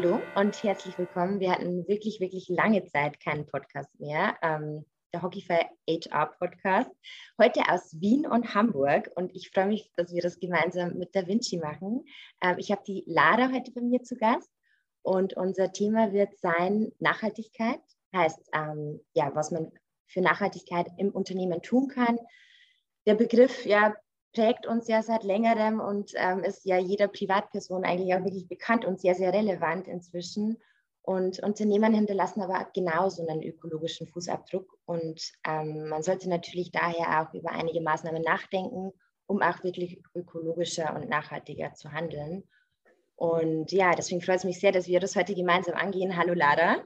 hallo und herzlich willkommen. Wir hatten wirklich, wirklich lange Zeit keinen Podcast mehr. Ähm, der Hockeyfy HR Podcast. Heute aus Wien und Hamburg und ich freue mich, dass wir das gemeinsam mit Da Vinci machen. Ähm, ich habe die Lara heute bei mir zu Gast und unser Thema wird sein Nachhaltigkeit. Heißt, ähm, ja, was man für Nachhaltigkeit im Unternehmen tun kann. Der Begriff ja, prägt uns ja seit längerem und ähm, ist ja jeder Privatperson eigentlich auch wirklich bekannt und sehr, sehr relevant inzwischen. Und Unternehmen hinterlassen aber genauso einen ökologischen Fußabdruck. Und ähm, man sollte natürlich daher auch über einige Maßnahmen nachdenken, um auch wirklich ökologischer und nachhaltiger zu handeln. Und ja, deswegen freut es mich sehr, dass wir das heute gemeinsam angehen. Hallo Lara.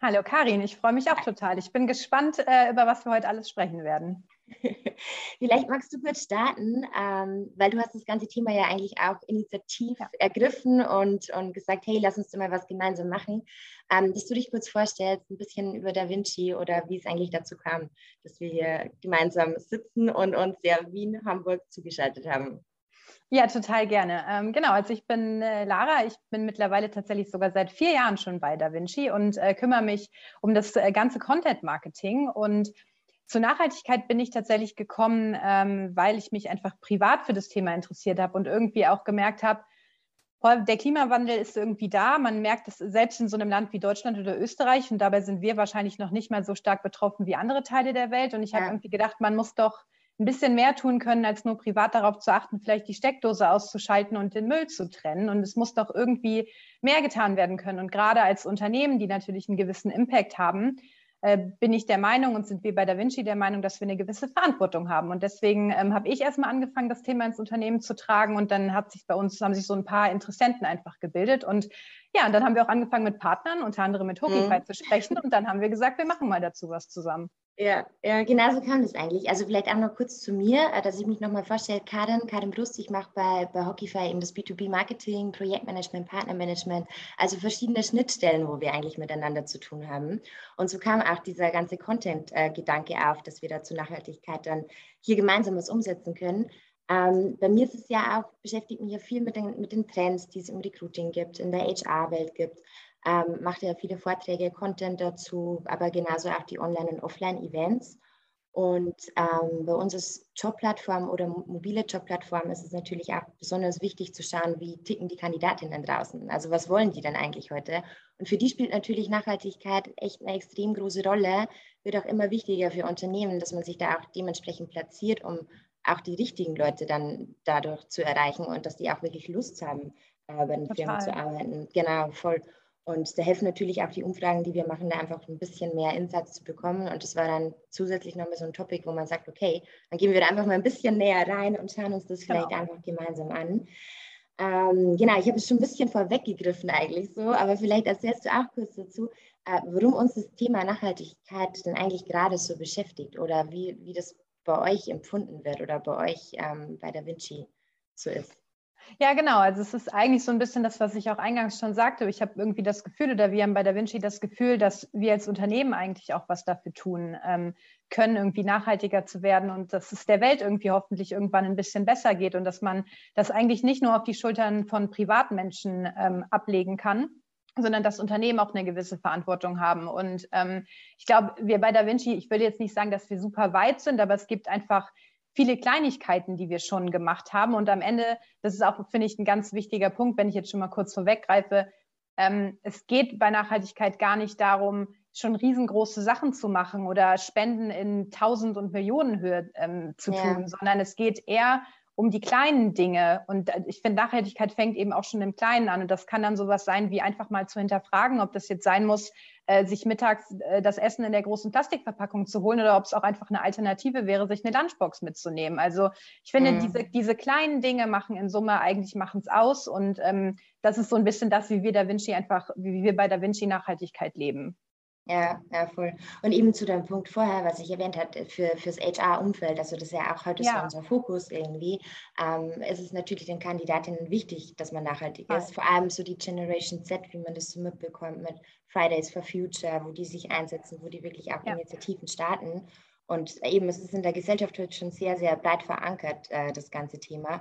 Hallo Karin, ich freue mich auch total. Ich bin gespannt, äh, über was wir heute alles sprechen werden. Vielleicht magst du kurz starten, ähm, weil du hast das ganze Thema ja eigentlich auch initiativ ja. ergriffen und, und gesagt, hey, lass uns doch mal was gemeinsam machen. Ähm, dass du dich kurz vorstellst, ein bisschen über Da Vinci oder wie es eigentlich dazu kam, dass wir hier gemeinsam sitzen und uns ja Wien, Hamburg zugeschaltet haben. Ja, total gerne. Ähm, genau, also ich bin äh, Lara, ich bin mittlerweile tatsächlich sogar seit vier Jahren schon bei Da Vinci und äh, kümmere mich um das äh, ganze Content-Marketing und zur Nachhaltigkeit bin ich tatsächlich gekommen, ähm, weil ich mich einfach privat für das Thema interessiert habe und irgendwie auch gemerkt habe, der Klimawandel ist irgendwie da. Man merkt es selbst in so einem Land wie Deutschland oder Österreich und dabei sind wir wahrscheinlich noch nicht mal so stark betroffen wie andere Teile der Welt. Und ich ja. habe irgendwie gedacht, man muss doch ein bisschen mehr tun können, als nur privat darauf zu achten, vielleicht die Steckdose auszuschalten und den Müll zu trennen. Und es muss doch irgendwie mehr getan werden können. Und gerade als Unternehmen, die natürlich einen gewissen Impact haben, bin ich der Meinung und sind wir bei Da Vinci der Meinung, dass wir eine gewisse Verantwortung haben. Und deswegen ähm, habe ich erstmal angefangen, das Thema ins Unternehmen zu tragen und dann hat sich bei uns, haben sich so ein paar Interessenten einfach gebildet. Und ja, und dann haben wir auch angefangen mit Partnern, unter anderem mit Hockeyfight mhm. zu sprechen. Und dann haben wir gesagt, wir machen mal dazu was zusammen. Ja, ja, genau so kam das eigentlich. Also vielleicht auch noch kurz zu mir, äh, dass ich mich nochmal vorstelle. Karin, Karin Brust, ich mache bei, bei Hockeyfy eben das B2B-Marketing, Projektmanagement, Partnermanagement, also verschiedene Schnittstellen, wo wir eigentlich miteinander zu tun haben. Und so kam auch dieser ganze Content-Gedanke auf, dass wir da zur Nachhaltigkeit dann hier gemeinsam was umsetzen können. Ähm, bei mir ist es ja auch, beschäftigt mich ja viel mit den, mit den Trends, die es im Recruiting gibt, in der HR-Welt gibt ähm, macht ja viele Vorträge, Content dazu, aber genauso auch die Online- und Offline-Events. Und ähm, bei uns als Jobplattform oder mobile Jobplattform ist es natürlich auch besonders wichtig zu schauen, wie ticken die Kandidatinnen draußen. Also was wollen die denn eigentlich heute? Und für die spielt natürlich Nachhaltigkeit echt eine extrem große Rolle. Wird auch immer wichtiger für Unternehmen, dass man sich da auch dementsprechend platziert, um auch die richtigen Leute dann dadurch zu erreichen und dass die auch wirklich Lust haben, äh, bei den Total. Firmen zu arbeiten. Genau, voll. Und da helfen natürlich auch die Umfragen, die wir machen, da einfach ein bisschen mehr Insights zu bekommen. Und das war dann zusätzlich nochmal so ein Topic, wo man sagt, okay, dann gehen wir da einfach mal ein bisschen näher rein und schauen uns das vielleicht genau. einfach gemeinsam an. Ähm, genau, ich habe es schon ein bisschen vorweggegriffen eigentlich so, aber vielleicht erzählst du auch kurz dazu, äh, warum uns das Thema Nachhaltigkeit denn eigentlich gerade so beschäftigt oder wie, wie das bei euch empfunden wird oder bei euch ähm, bei Da Vinci so ist. Ja, genau. Also es ist eigentlich so ein bisschen das, was ich auch eingangs schon sagte. Ich habe irgendwie das Gefühl, oder wir haben bei Da Vinci das Gefühl, dass wir als Unternehmen eigentlich auch was dafür tun ähm, können, irgendwie nachhaltiger zu werden und dass es der Welt irgendwie hoffentlich irgendwann ein bisschen besser geht und dass man das eigentlich nicht nur auf die Schultern von Privatmenschen ähm, ablegen kann, sondern dass Unternehmen auch eine gewisse Verantwortung haben. Und ähm, ich glaube, wir bei Da Vinci, ich würde jetzt nicht sagen, dass wir super weit sind, aber es gibt einfach viele Kleinigkeiten, die wir schon gemacht haben. Und am Ende, das ist auch, finde ich, ein ganz wichtiger Punkt, wenn ich jetzt schon mal kurz vorweggreife, ähm, es geht bei Nachhaltigkeit gar nicht darum, schon riesengroße Sachen zu machen oder Spenden in Tausend- und Millionenhöhe ähm, zu ja. tun, sondern es geht eher um die kleinen Dinge. Und äh, ich finde, Nachhaltigkeit fängt eben auch schon im Kleinen an. Und das kann dann sowas sein, wie einfach mal zu hinterfragen, ob das jetzt sein muss, äh, sich mittags äh, das Essen in der großen Plastikverpackung zu holen oder ob es auch einfach eine Alternative wäre, sich eine Lunchbox mitzunehmen. Also ich finde, mhm. diese, diese kleinen Dinge machen in Summe eigentlich machen es aus. Und ähm, das ist so ein bisschen das, wie wir Da Vinci einfach, wie wir bei Da Vinci Nachhaltigkeit leben. Ja, ja, voll. Und eben zu dem Punkt vorher, was ich erwähnt habe, für, fürs HR-Umfeld, also das ist ja auch heute ja. so unser Fokus irgendwie, ähm, ist es natürlich den Kandidatinnen wichtig, dass man nachhaltig ist. Vor allem so die Generation Z, wie man das so mitbekommt mit Fridays for Future, wo die sich einsetzen, wo die wirklich auch ja. Initiativen starten. Und eben, es ist in der Gesellschaft heute schon sehr, sehr breit verankert, äh, das ganze Thema.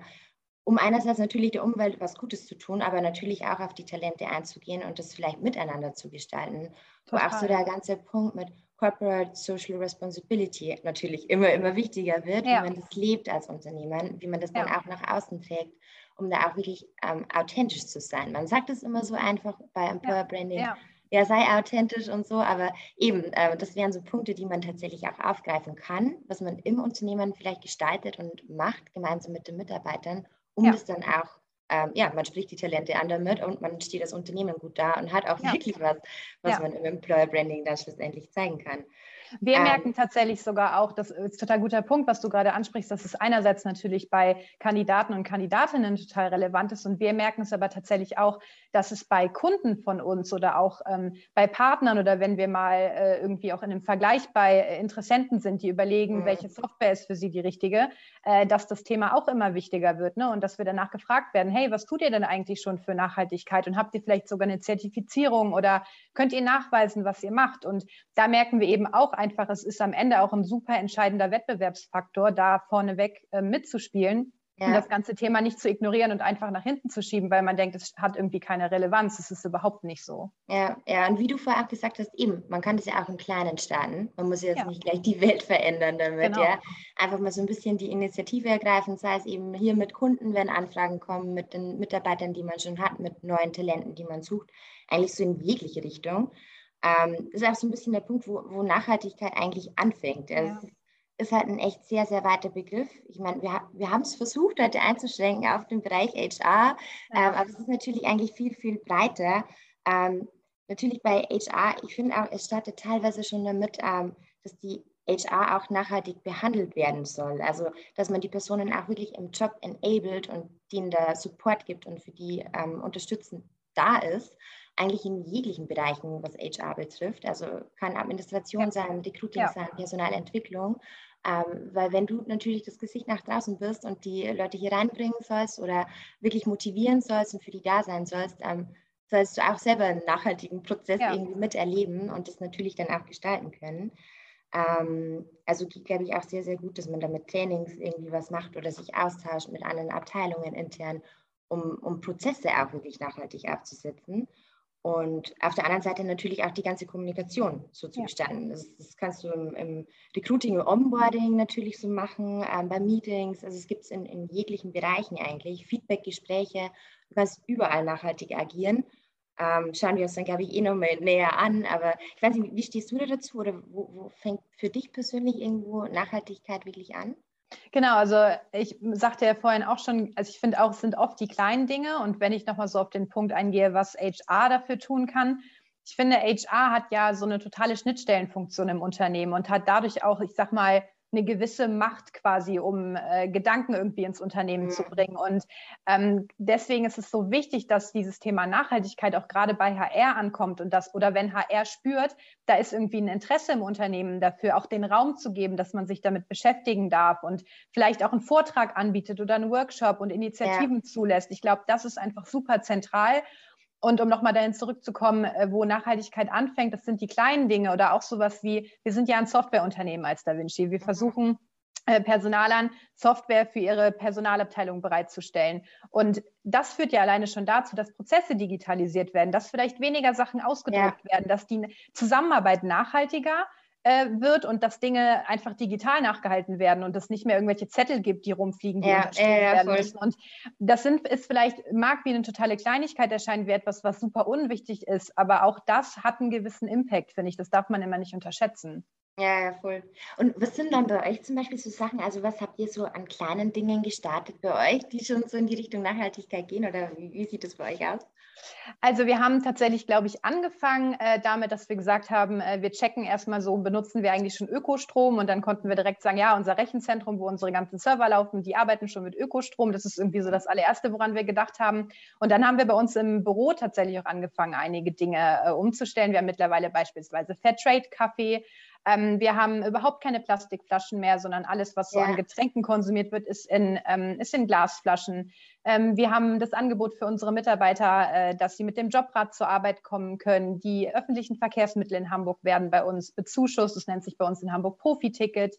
Um einerseits natürlich der Umwelt was Gutes zu tun, aber natürlich auch auf die Talente einzugehen und das vielleicht miteinander zu gestalten. Total. Wo auch so der ganze Punkt mit Corporate Social Responsibility natürlich immer, immer wichtiger wird, ja. wie man das lebt als Unternehmen, wie man das dann auch nach außen trägt, um da auch wirklich ähm, authentisch zu sein. Man sagt es immer so einfach bei Employer Branding. Ja ja, sei authentisch und so, aber eben, äh, das wären so Punkte, die man tatsächlich auch aufgreifen kann, was man im Unternehmen vielleicht gestaltet und macht, gemeinsam mit den Mitarbeitern, um ja. das dann auch, ähm, ja, man spricht die Talente an damit und man steht das Unternehmen gut da und hat auch ja. wirklich was, was man im Employer Branding dann schlussendlich zeigen kann. Wir ähm, merken tatsächlich sogar auch, das ist ein total guter Punkt, was du gerade ansprichst, dass es einerseits natürlich bei Kandidaten und Kandidatinnen total relevant ist und wir merken es aber tatsächlich auch, dass es bei Kunden von uns oder auch ähm, bei Partnern oder wenn wir mal äh, irgendwie auch in einem Vergleich bei Interessenten sind, die überlegen, mhm. welche Software ist für sie die richtige, äh, dass das Thema auch immer wichtiger wird ne? und dass wir danach gefragt werden, hey, was tut ihr denn eigentlich schon für Nachhaltigkeit und habt ihr vielleicht sogar eine Zertifizierung oder könnt ihr nachweisen, was ihr macht? Und da merken wir eben auch einfach, es ist am Ende auch ein super entscheidender Wettbewerbsfaktor, da vorneweg äh, mitzuspielen. Ja. Und das ganze Thema nicht zu ignorieren und einfach nach hinten zu schieben, weil man denkt, es hat irgendwie keine Relevanz. Es ist überhaupt nicht so. Ja, ja, und wie du vorher auch gesagt hast, eben, man kann das ja auch im Kleinen starten. Man muss jetzt ja. nicht gleich die Welt verändern damit, genau. ja. Einfach mal so ein bisschen die Initiative ergreifen, sei es eben hier mit Kunden, wenn Anfragen kommen, mit den Mitarbeitern, die man schon hat, mit neuen Talenten, die man sucht, eigentlich so in jegliche Richtung. Ähm, das ist auch so ein bisschen der Punkt, wo, wo Nachhaltigkeit eigentlich anfängt. Ja. Es ist halt ein echt sehr, sehr weiter Begriff. Ich meine, wir, wir haben es versucht, heute einzuschränken auf den Bereich HR, ja. ähm, aber es ist natürlich eigentlich viel, viel breiter. Ähm, natürlich bei HR, ich finde auch, es startet teilweise schon damit, ähm, dass die HR auch nachhaltig behandelt werden soll. Also, dass man die Personen auch wirklich im Job enabled und denen da Support gibt und für die ähm, unterstützend da ist eigentlich in jeglichen Bereichen, was HR betrifft. Also kann Administration ja. sein, Recruiting ja. sein, Personalentwicklung. Ähm, weil wenn du natürlich das Gesicht nach draußen bist und die Leute hier reinbringen sollst oder wirklich motivieren sollst und für die da sein sollst, ähm, sollst du auch selber einen nachhaltigen Prozess ja. irgendwie miterleben und das natürlich dann auch gestalten können. Ähm, also glaube ich auch sehr, sehr gut, dass man da mit Trainings irgendwie was macht oder sich austauscht mit anderen Abteilungen intern, um, um Prozesse auch wirklich nachhaltig aufzusetzen. Und auf der anderen Seite natürlich auch die ganze Kommunikation so zu gestalten. Das, das, kannst du im, im, Recruiting und Onboarding natürlich so machen, ähm, bei Meetings. Also es gibt es in, in, jeglichen Bereichen eigentlich. Feedback-Gespräche. Du kannst überall nachhaltig agieren. Ähm, schauen wir uns dann, glaube ich, eh nochmal näher an. Aber ich weiß nicht, wie stehst du da dazu? Oder wo, wo fängt für dich persönlich irgendwo Nachhaltigkeit wirklich an? Genau, also ich sagte ja vorhin auch schon, also ich finde auch, es sind oft die kleinen Dinge. Und wenn ich nochmal so auf den Punkt eingehe, was HR dafür tun kann, ich finde, HR hat ja so eine totale Schnittstellenfunktion im Unternehmen und hat dadurch auch, ich sag mal, eine gewisse Macht quasi, um äh, Gedanken irgendwie ins Unternehmen mhm. zu bringen. Und ähm, deswegen ist es so wichtig, dass dieses Thema Nachhaltigkeit auch gerade bei HR ankommt und das, oder wenn HR spürt, da ist irgendwie ein Interesse im Unternehmen dafür, auch den Raum zu geben, dass man sich damit beschäftigen darf und vielleicht auch einen Vortrag anbietet oder einen Workshop und Initiativen ja. zulässt. Ich glaube, das ist einfach super zentral. Und um nochmal dahin zurückzukommen, äh, wo Nachhaltigkeit anfängt, das sind die kleinen Dinge oder auch sowas wie, wir sind ja ein Softwareunternehmen als Da Vinci. Wir versuchen äh, Personalern Software für ihre Personalabteilung bereitzustellen. Und das führt ja alleine schon dazu, dass Prozesse digitalisiert werden, dass vielleicht weniger Sachen ausgedruckt ja. werden, dass die Zusammenarbeit nachhaltiger äh, wird und dass Dinge einfach digital nachgehalten werden und es nicht mehr irgendwelche Zettel gibt, die rumfliegen, die ja, unterschrieben ja, werden voll. müssen. Und das sind, ist vielleicht, mag wie eine totale Kleinigkeit erscheinen, wie etwas, was super unwichtig ist, aber auch das hat einen gewissen Impact, finde ich. Das darf man immer nicht unterschätzen. Ja, ja, voll. Und was sind dann bei euch zum Beispiel so Sachen, also was habt ihr so an kleinen Dingen gestartet bei euch, die schon so in die Richtung Nachhaltigkeit gehen oder wie, wie sieht das bei euch aus? Also wir haben tatsächlich, glaube ich, angefangen äh, damit, dass wir gesagt haben, äh, wir checken erstmal so, benutzen wir eigentlich schon Ökostrom und dann konnten wir direkt sagen, ja, unser Rechenzentrum, wo unsere ganzen Server laufen, die arbeiten schon mit Ökostrom. Das ist irgendwie so das allererste, woran wir gedacht haben. Und dann haben wir bei uns im Büro tatsächlich auch angefangen, einige Dinge äh, umzustellen. Wir haben mittlerweile beispielsweise Fairtrade-Kaffee. Ähm, wir haben überhaupt keine Plastikflaschen mehr, sondern alles, was so ja. an Getränken konsumiert wird, ist in, ähm, ist in Glasflaschen. Ähm, wir haben das Angebot für unsere Mitarbeiter, äh, dass sie mit dem Jobrad zur Arbeit kommen können. Die öffentlichen Verkehrsmittel in Hamburg werden bei uns bezuschusst. Das nennt sich bei uns in Hamburg Profi-Ticket.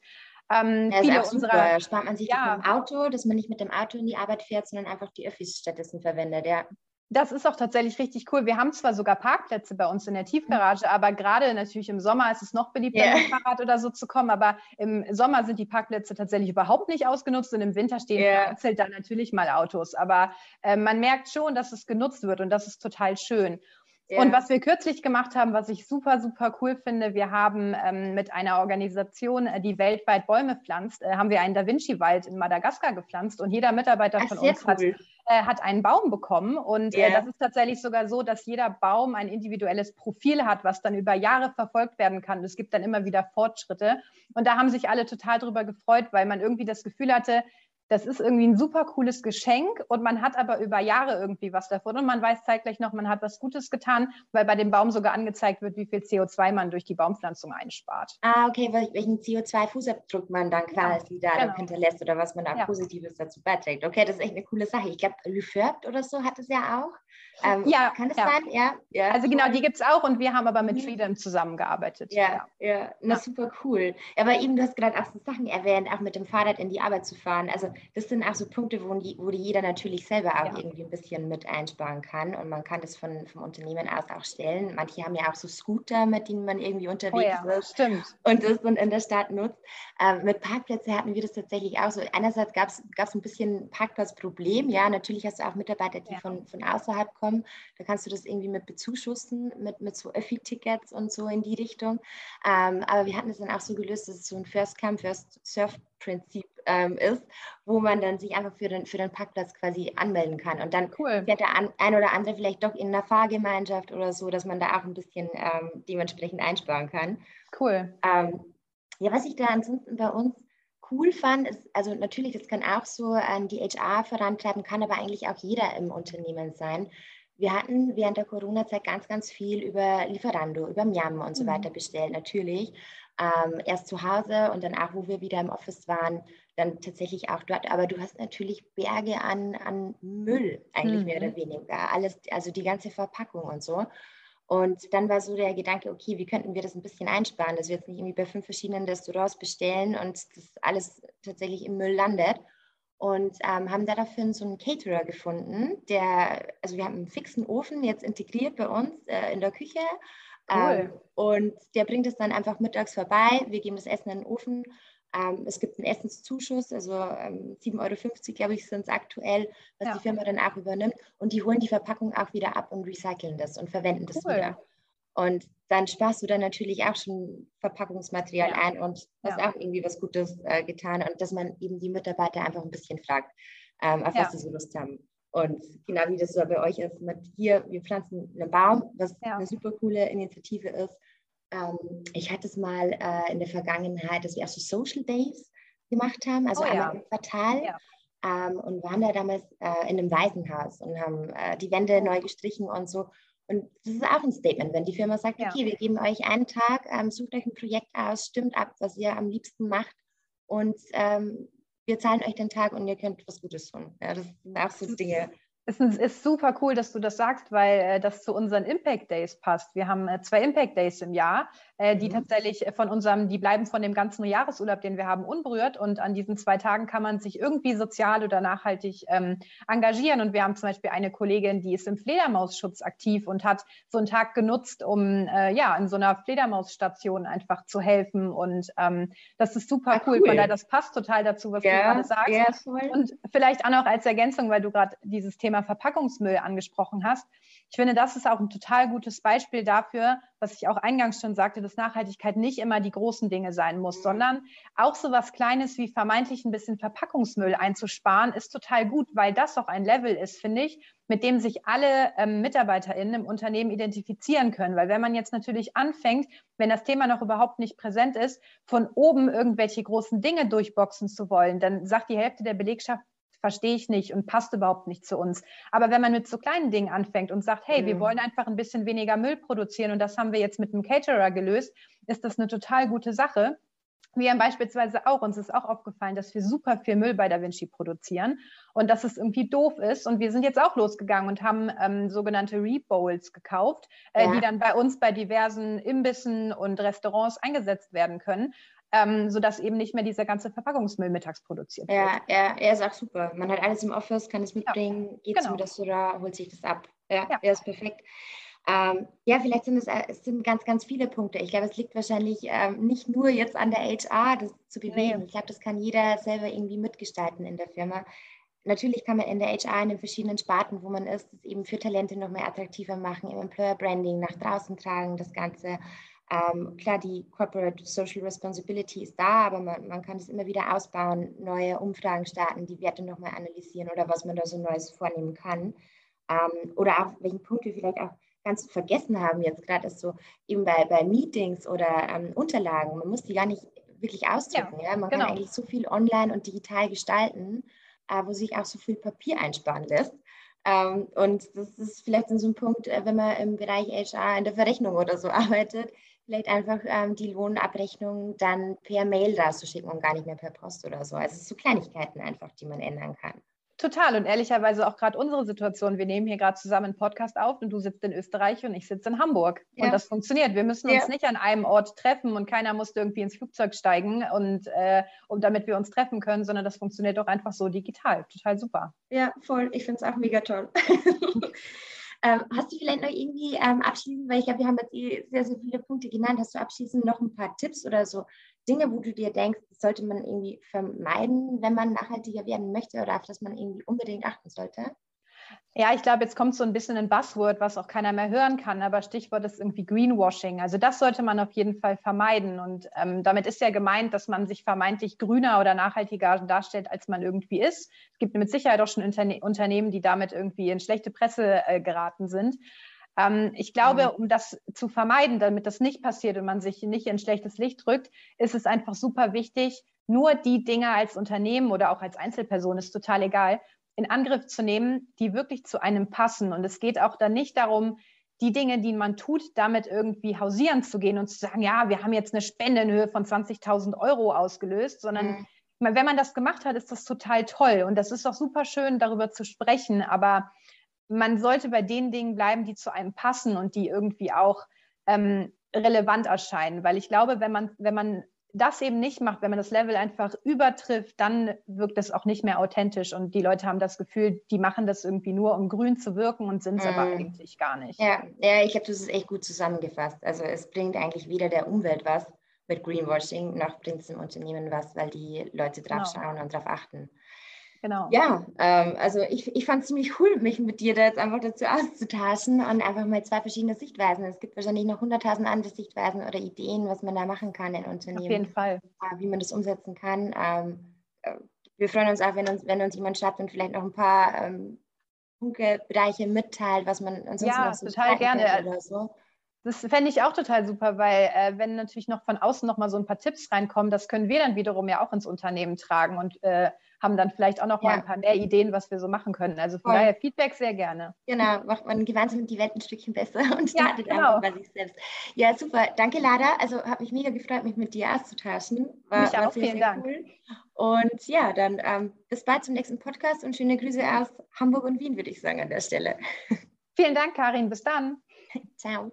Ähm, ja, viele unserer spart man sich ja. vom Auto, dass man nicht mit dem Auto in die Arbeit fährt, sondern einfach die Öffis stattdessen verwendet, ja. Das ist auch tatsächlich richtig cool. Wir haben zwar sogar Parkplätze bei uns in der Tiefgarage, aber gerade natürlich im Sommer ist es noch beliebter, yeah. mit dem Fahrrad oder so zu kommen. Aber im Sommer sind die Parkplätze tatsächlich überhaupt nicht ausgenutzt und im Winter stehen yeah. dann natürlich mal Autos. Aber äh, man merkt schon, dass es genutzt wird und das ist total schön. Yeah. Und was wir kürzlich gemacht haben, was ich super, super cool finde, wir haben ähm, mit einer Organisation, äh, die weltweit Bäume pflanzt, äh, haben wir einen Da Vinci-Wald in Madagaskar gepflanzt und jeder Mitarbeiter Ach, von uns cool. hat, äh, hat einen Baum bekommen. Und yeah. das ist tatsächlich sogar so, dass jeder Baum ein individuelles Profil hat, was dann über Jahre verfolgt werden kann. Es gibt dann immer wieder Fortschritte. Und da haben sich alle total drüber gefreut, weil man irgendwie das Gefühl hatte, das ist irgendwie ein super cooles Geschenk und man hat aber über Jahre irgendwie was davon und man weiß zeitgleich noch, man hat was Gutes getan, weil bei dem Baum sogar angezeigt wird, wie viel CO2 man durch die Baumpflanzung einspart. Ah, okay, welchen CO2-Fußabdruck man dann quasi ja, da genau. hinterlässt oder was man da ja. Positives dazu beiträgt. Okay, das ist echt eine coole Sache. Ich glaube, Lefert oder so hat es ja auch. Ähm, ja, kann es ja. sein? Ja, ja. Also genau, die gibt es auch und wir haben aber mit. Freedom zusammengearbeitet. Ja, ja, ja. Na, super cool. Aber eben, du hast gerade auch so Sachen erwähnt, auch mit dem Fahrrad in die Arbeit zu fahren. Also das sind auch so Punkte, wo, die, wo jeder natürlich selber auch irgendwie ein bisschen mit einsparen kann und man kann das von, vom Unternehmen aus auch stellen. Manche haben ja auch so Scooter, mit denen man irgendwie unterwegs oh ist stimmt. und das dann in der Stadt nutzt. Ähm, mit Parkplätzen hatten wir das tatsächlich auch so. Einerseits gab es ein bisschen Parkplatzproblem. Ja, natürlich hast du auch Mitarbeiter, die von, von außerhalb kommen. Da kannst du das irgendwie mit bezuschussen, mit, mit so Öffi-Tickets und so in die Richtung. Ähm, aber wir hatten es dann auch so gelöst, dass es so ein First-Come, First-Surf-Prinzip ähm, ist, wo man dann sich einfach für den, für den Parkplatz quasi anmelden kann. Und dann cool. fährt der an, ein oder andere vielleicht doch in einer Fahrgemeinschaft oder so, dass man da auch ein bisschen ähm, dementsprechend einsparen kann. Cool. Ähm, ja, was ich da ansonsten bei uns cool fand, ist, also natürlich, das kann auch so an die HR vorantreiben, kann aber eigentlich auch jeder im Unternehmen sein. Wir hatten während der Corona-Zeit ganz, ganz viel über Lieferando, über Miam und so mhm. weiter bestellt, natürlich. Ähm, erst zu Hause und dann auch, wo wir wieder im Office waren, dann tatsächlich auch dort. Aber du hast natürlich Berge an, an Müll, eigentlich mhm. mehr oder weniger. Alles, also die ganze Verpackung und so. Und dann war so der Gedanke, okay, wie könnten wir das ein bisschen einsparen, dass wir jetzt nicht irgendwie bei fünf verschiedenen Restaurants bestellen und das alles tatsächlich im Müll landet und ähm, haben da dafür so einen Caterer gefunden, der, also wir haben einen fixen Ofen jetzt integriert bei uns äh, in der Küche. Cool. Ähm, und der bringt es dann einfach mittags vorbei. Wir geben das Essen in den Ofen. Ähm, es gibt einen Essenszuschuss, also ähm, 7,50 Euro, glaube ich, sind es aktuell, was ja. die Firma dann auch übernimmt. Und die holen die Verpackung auch wieder ab und recyceln das und verwenden das cool. wieder. Und dann sparst du dann natürlich auch schon Verpackungsmaterial ja. ein und hast ja. auch irgendwie was Gutes äh, getan. Und dass man eben die Mitarbeiter einfach ein bisschen fragt, ähm, auf was sie so Lust haben. Und genau wie das so bei euch ist, mit hier, wir pflanzen einen Baum, was eine super coole Initiative ist. Ähm, ich hatte es mal äh, in der Vergangenheit, dass wir auch so Social Days gemacht haben, also oh, einmal im Quartal. Ähm, und waren da damals äh, in einem Waisenhaus und haben äh, die Wände neu gestrichen und so. Und das ist auch ein Statement, wenn die Firma sagt, ja. okay, wir geben euch einen Tag, ähm, sucht euch ein Projekt aus, stimmt ab, was ihr am liebsten macht und ähm, wir zahlen euch den Tag und ihr könnt was Gutes tun. Ja, das sind auch so Dinge, es ist super cool, dass du das sagst, weil äh, das zu unseren Impact Days passt. Wir haben äh, zwei Impact Days im Jahr, äh, die mhm. tatsächlich von unserem, die bleiben von dem ganzen Jahresurlaub, den wir haben, unberührt. Und an diesen zwei Tagen kann man sich irgendwie sozial oder nachhaltig ähm, engagieren. Und wir haben zum Beispiel eine Kollegin, die ist im Fledermausschutz aktiv und hat so einen Tag genutzt, um äh, ja in so einer Fledermausstation einfach zu helfen. Und ähm, das ist super ah, cool. cool. Von daher, das passt total dazu, was ja, du gerade sagst. Ja, und vielleicht auch noch als Ergänzung, weil du gerade dieses Thema Verpackungsmüll angesprochen hast. Ich finde, das ist auch ein total gutes Beispiel dafür, was ich auch eingangs schon sagte, dass Nachhaltigkeit nicht immer die großen Dinge sein muss, sondern auch so was Kleines wie vermeintlich ein bisschen Verpackungsmüll einzusparen, ist total gut, weil das auch ein Level ist, finde ich, mit dem sich alle ähm, MitarbeiterInnen im Unternehmen identifizieren können. Weil wenn man jetzt natürlich anfängt, wenn das Thema noch überhaupt nicht präsent ist, von oben irgendwelche großen Dinge durchboxen zu wollen, dann sagt die Hälfte der Belegschaft, verstehe ich nicht und passt überhaupt nicht zu uns. Aber wenn man mit so kleinen Dingen anfängt und sagt, hey, mhm. wir wollen einfach ein bisschen weniger Müll produzieren und das haben wir jetzt mit einem Caterer gelöst, ist das eine total gute Sache. Wir haben beispielsweise auch, uns ist auch aufgefallen, dass wir super viel Müll bei Da Vinci produzieren und dass es irgendwie doof ist. Und wir sind jetzt auch losgegangen und haben ähm, sogenannte Rebowls gekauft, äh, ja. die dann bei uns bei diversen Imbissen und Restaurants eingesetzt werden können. Ähm, sodass eben nicht mehr dieser ganze Verpackungsmüll mittags produziert ja, wird. Ja, er ist auch super. Man hat alles im Office, kann es mitbringen, ja, geht genau. zum Restaurant, holt sich das ab. Ja, ja. er ist perfekt. Ähm, ja, vielleicht sind es, äh, es sind ganz, ganz viele Punkte. Ich glaube, es liegt wahrscheinlich ähm, nicht nur jetzt an der HR, das zu bewegen. Nee. Ich glaube, das kann jeder selber irgendwie mitgestalten in der Firma. Natürlich kann man in der HR in den verschiedenen Sparten, wo man ist, das eben für Talente noch mehr attraktiver machen, im Employer Branding nach draußen tragen, das Ganze. Ähm, klar, die Corporate Social Responsibility ist da, aber man, man kann es immer wieder ausbauen, neue Umfragen starten, die Werte nochmal analysieren oder was man da so Neues vornehmen kann. Ähm, oder auch welchen Punkt wir vielleicht auch ganz vergessen haben jetzt gerade, ist so eben bei, bei Meetings oder ähm, Unterlagen, man muss die gar nicht wirklich ausdrucken. Ja, ja? Man genau. kann eigentlich so viel online und digital gestalten, äh, wo sich auch so viel Papier einsparen lässt. Ähm, und das ist vielleicht so ein Punkt, äh, wenn man im Bereich HR in der Verrechnung oder so arbeitet, vielleicht einfach ähm, die Lohnabrechnung dann per Mail rauszuschicken und gar nicht mehr per Post oder so. Also es sind so Kleinigkeiten einfach, die man ändern kann. Total und ehrlicherweise auch gerade unsere Situation. Wir nehmen hier gerade zusammen einen Podcast auf und du sitzt in Österreich und ich sitze in Hamburg. Ja. Und das funktioniert. Wir müssen uns ja. nicht an einem Ort treffen und keiner muss irgendwie ins Flugzeug steigen und äh, um, damit wir uns treffen können, sondern das funktioniert doch einfach so digital. Total super. Ja, voll. Ich finde es auch mega toll. ähm, hast du vielleicht noch irgendwie ähm, abschließend, weil ich glaube, wir haben jetzt eh sehr, sehr viele Punkte genannt, hast du abschließend noch ein paar Tipps oder so Dinge, wo du dir denkst, das sollte man irgendwie vermeiden, wenn man nachhaltiger werden möchte oder auf das man irgendwie unbedingt achten sollte? Ja, ich glaube, jetzt kommt so ein bisschen ein Buzzword, was auch keiner mehr hören kann, aber Stichwort ist irgendwie Greenwashing. Also das sollte man auf jeden Fall vermeiden. Und ähm, damit ist ja gemeint, dass man sich vermeintlich grüner oder nachhaltiger darstellt, als man irgendwie ist. Es gibt mit Sicherheit auch schon Interne Unternehmen, die damit irgendwie in schlechte Presse äh, geraten sind. Ähm, ich glaube, mhm. um das zu vermeiden, damit das nicht passiert und man sich nicht in schlechtes Licht drückt, ist es einfach super wichtig, nur die Dinge als Unternehmen oder auch als Einzelperson, ist total egal, in Angriff zu nehmen, die wirklich zu einem passen. Und es geht auch dann nicht darum, die Dinge, die man tut, damit irgendwie hausieren zu gehen und zu sagen, ja, wir haben jetzt eine Spende in Höhe von 20.000 Euro ausgelöst, sondern mhm. wenn man das gemacht hat, ist das total toll. Und das ist auch super schön, darüber zu sprechen. Aber man sollte bei den Dingen bleiben, die zu einem passen und die irgendwie auch ähm, relevant erscheinen. Weil ich glaube, wenn man, wenn man das eben nicht macht, wenn man das Level einfach übertrifft, dann wirkt es auch nicht mehr authentisch und die Leute haben das Gefühl, die machen das irgendwie nur, um grün zu wirken und sind es mm. aber eigentlich gar nicht. Ja, ja ich habe das echt gut zusammengefasst. Also es bringt eigentlich weder der Umwelt was mit Greenwashing, noch bringt es dem Unternehmen was, weil die Leute drauf genau. schauen und darauf achten. Genau. Ja, ähm, also ich, ich fand es ziemlich cool, mich mit dir da jetzt einfach dazu auszutauschen und einfach mal zwei verschiedene Sichtweisen. Es gibt wahrscheinlich noch hunderttausend andere Sichtweisen oder Ideen, was man da machen kann in Unternehmen. Auf jeden Fall. Äh, wie man das umsetzen kann. Ähm, äh, wir freuen uns auch, wenn uns, wenn uns jemand schreibt und vielleicht noch ein paar ähm, Punkte, mitteilt, was man ansonsten ja, noch so total gerne. oder so. Das fände ich auch total super, weil äh, wenn natürlich noch von außen noch mal so ein paar Tipps reinkommen, das können wir dann wiederum ja auch ins Unternehmen tragen und äh, haben dann vielleicht auch noch ja. mal ein paar mehr Ideen, was wir so machen können. Also von Voll. daher Feedback sehr gerne. Genau, macht man gemeinsam die Welt ein Stückchen besser und startet ja, genau. einfach bei sich selbst. Ja, super. Danke, Lada. Also habe mich mega gefreut, mich mit dir auszutauschen. War, mich auch, vielen Dank. Cool. Und ja, dann ähm, bis bald zum nächsten Podcast und schöne Grüße aus Hamburg und Wien, würde ich sagen, an der Stelle. Vielen Dank, Karin. Bis dann. Ciao.